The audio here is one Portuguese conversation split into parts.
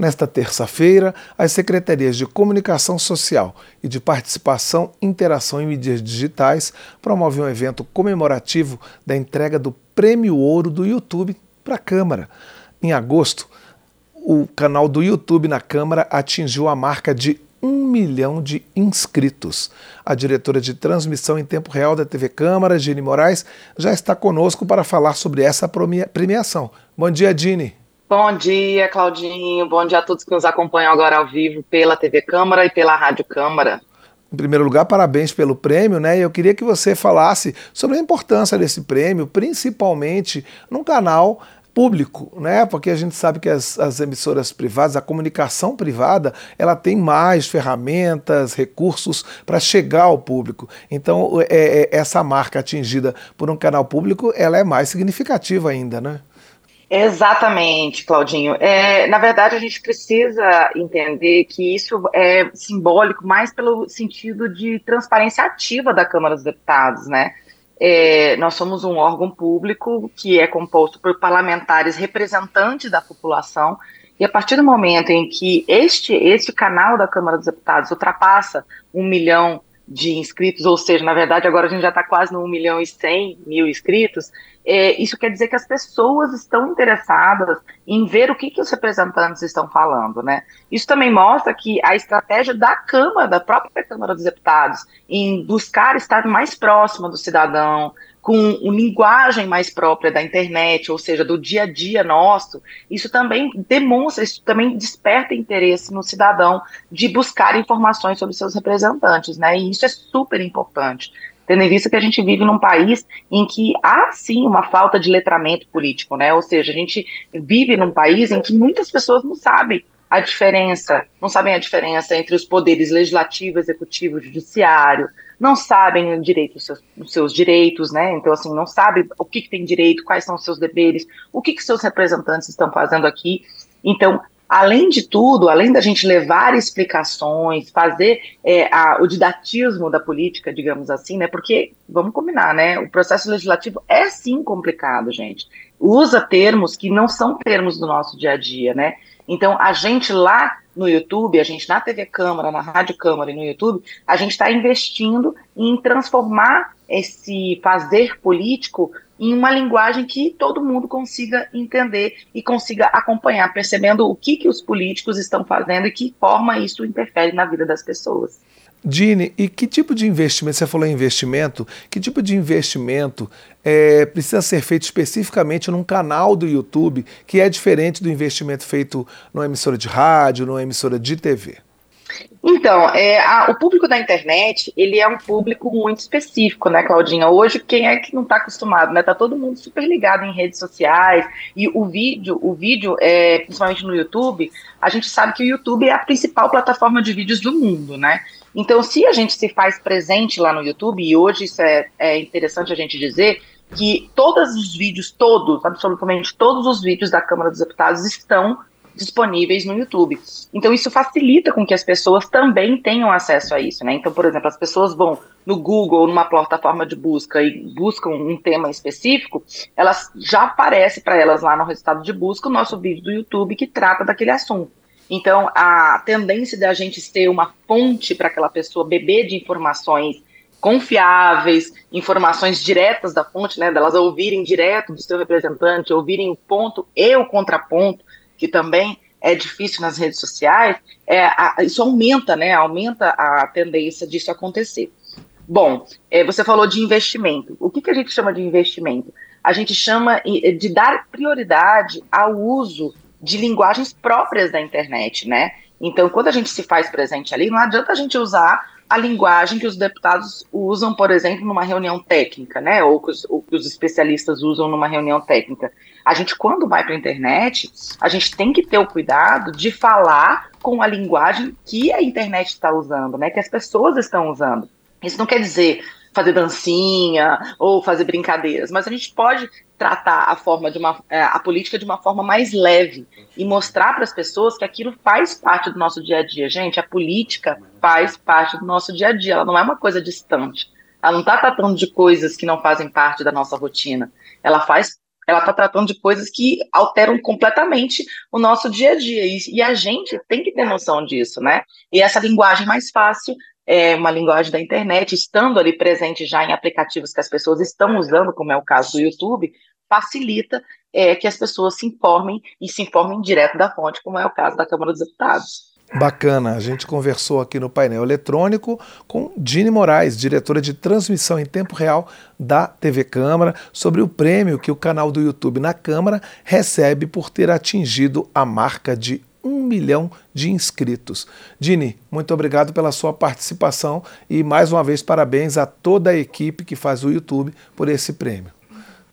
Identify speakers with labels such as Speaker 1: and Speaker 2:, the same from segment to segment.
Speaker 1: Nesta terça-feira, as secretarias de Comunicação Social e de Participação e Interação em Mídias Digitais promovem um evento comemorativo da entrega do Prêmio Ouro do YouTube para a Câmara. Em agosto, o canal do YouTube na Câmara atingiu a marca de um milhão de inscritos. A diretora de transmissão em tempo real da TV Câmara, Gine Moraes, já está conosco para falar sobre essa premiação. Bom dia, Gine.
Speaker 2: Bom dia, Claudinho. Bom dia a todos que nos acompanham agora ao vivo pela TV Câmara e pela Rádio Câmara.
Speaker 1: Em primeiro lugar, parabéns pelo prêmio, né? Eu queria que você falasse sobre a importância desse prêmio, principalmente num canal público, né? Porque a gente sabe que as, as, emissoras privadas, a comunicação privada, ela tem mais ferramentas, recursos para chegar ao público. Então, é, é, essa marca atingida por um canal público, ela é mais significativa ainda, né?
Speaker 2: Exatamente, Claudinho. É, na verdade, a gente precisa entender que isso é simbólico mais pelo sentido de transparência ativa da Câmara dos Deputados, né? É, nós somos um órgão público que é composto por parlamentares representantes da população, e a partir do momento em que este, este canal da Câmara dos Deputados ultrapassa um milhão de inscritos, ou seja, na verdade agora a gente já está quase no 1 milhão e 100 mil inscritos, é, isso quer dizer que as pessoas estão interessadas em ver o que, que os representantes estão falando, né? Isso também mostra que a estratégia da Câmara, da própria Câmara dos Deputados, em buscar estar mais próxima do cidadão, com uma linguagem mais própria da internet, ou seja, do dia a dia nosso, isso também demonstra, isso também desperta interesse no cidadão de buscar informações sobre seus representantes, né? E isso é super importante tendo em vista que a gente vive num país em que há sim uma falta de letramento político, né? Ou seja, a gente vive num país em que muitas pessoas não sabem a diferença, não sabem a diferença entre os poderes legislativo, executivo, judiciário, não sabem direito, os seus, os seus direitos, né? Então, assim, não sabem o que, que tem direito, quais são os seus deveres, o que, que seus representantes estão fazendo aqui. Então, além de tudo, além da gente levar explicações, fazer é, a, o didatismo da política, digamos assim, né? Porque, vamos combinar, né? O processo legislativo é sim complicado, gente. Usa termos que não são termos do nosso dia a dia, né? Então, a gente lá no YouTube, a gente na TV Câmara, na Rádio Câmara e no YouTube, a gente está investindo em transformar esse fazer político em uma linguagem que todo mundo consiga entender e consiga acompanhar, percebendo o que, que os políticos estão fazendo e que forma isso interfere na vida das pessoas.
Speaker 1: Dini, e que tipo de investimento, você falou em investimento, que tipo de investimento é, precisa ser feito especificamente num canal do YouTube que é diferente do investimento feito numa emissora de rádio, numa emissora de TV?
Speaker 2: Então, é, a, o público da internet, ele é um público muito específico, né, Claudinha? Hoje, quem é que não está acostumado, né? Tá todo mundo super ligado em redes sociais e o vídeo, o vídeo, é, principalmente no YouTube, a gente sabe que o YouTube é a principal plataforma de vídeos do mundo, né? Então, se a gente se faz presente lá no YouTube, e hoje isso é, é interessante a gente dizer, que todos os vídeos, todos, absolutamente todos os vídeos da Câmara dos Deputados estão disponíveis no YouTube. Então isso facilita com que as pessoas também tenham acesso a isso, né? Então, por exemplo, as pessoas vão no Google, numa plataforma de busca e buscam um tema específico, elas já aparece para elas lá no resultado de busca o nosso vídeo do YouTube que trata daquele assunto. Então, a tendência da gente ter uma fonte para aquela pessoa beber de informações confiáveis, informações diretas da fonte, né, delas ouvirem direto do seu representante, ouvirem o ponto e o contraponto, que também é difícil nas redes sociais, é, a, isso aumenta, né? Aumenta a tendência disso acontecer. Bom, é, você falou de investimento. O que, que a gente chama de investimento? A gente chama de dar prioridade ao uso de linguagens próprias da internet, né? Então, quando a gente se faz presente ali, não adianta a gente usar a linguagem que os deputados usam, por exemplo, numa reunião técnica, né? Ou que os, ou que os especialistas usam numa reunião técnica. A gente, quando vai para a internet, a gente tem que ter o cuidado de falar com a linguagem que a internet está usando, né? Que as pessoas estão usando. Isso não quer dizer fazer dancinha ou fazer brincadeiras, mas a gente pode tratar a forma de uma é, a política de uma forma mais leve e mostrar para as pessoas que aquilo faz parte do nosso dia a dia. Gente, a política faz parte do nosso dia a dia, ela não é uma coisa distante. Ela não está tratando de coisas que não fazem parte da nossa rotina. Ela faz ela está tratando de coisas que alteram completamente o nosso dia a dia. E, e, a gente tem que ter noção disso, né? E essa linguagem mais fácil é uma linguagem da internet, estando ali presente já em aplicativos que as pessoas estão usando, como é o caso do YouTube, facilita é, que as pessoas se informem e se informem direto da fonte, como é o caso da Câmara dos Deputados.
Speaker 1: Bacana, a gente conversou aqui no painel eletrônico com Dini Moraes, diretora de transmissão em tempo real da TV Câmara, sobre o prêmio que o canal do YouTube na Câmara recebe por ter atingido a marca de um milhão de inscritos. Dini, muito obrigado pela sua participação e mais uma vez parabéns a toda a equipe que faz o YouTube por esse prêmio.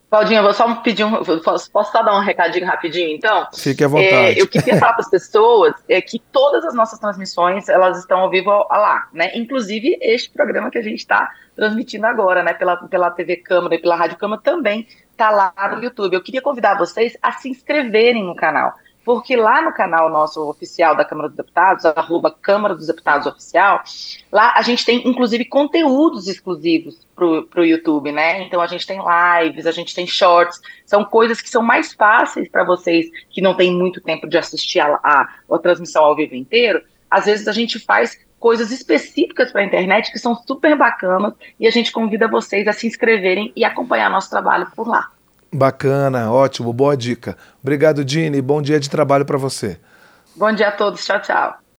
Speaker 2: Claudinha, eu vou só pedir um. Posso, posso só dar um recadinho rapidinho, então?
Speaker 1: Fique à vontade.
Speaker 2: É, eu queria falar para as pessoas é, que todas as nossas transmissões elas estão ao vivo lá, né? Inclusive este programa que a gente está transmitindo agora, né? Pela, pela TV Câmara e pela Rádio Câmara também está lá no YouTube. Eu queria convidar vocês a se inscreverem no canal porque lá no canal nosso oficial da Câmara dos Deputados, arroba Câmara dos Deputados Oficial, lá a gente tem, inclusive, conteúdos exclusivos para o YouTube, né? Então a gente tem lives, a gente tem shorts, são coisas que são mais fáceis para vocês que não têm muito tempo de assistir a, a, a transmissão ao vivo inteiro. Às vezes a gente faz coisas específicas para a internet que são super bacanas e a gente convida vocês a se inscreverem e acompanhar nosso trabalho por lá.
Speaker 1: Bacana, ótimo, boa dica. Obrigado, Dini. Bom dia de trabalho para você.
Speaker 2: Bom dia a todos. Tchau, tchau.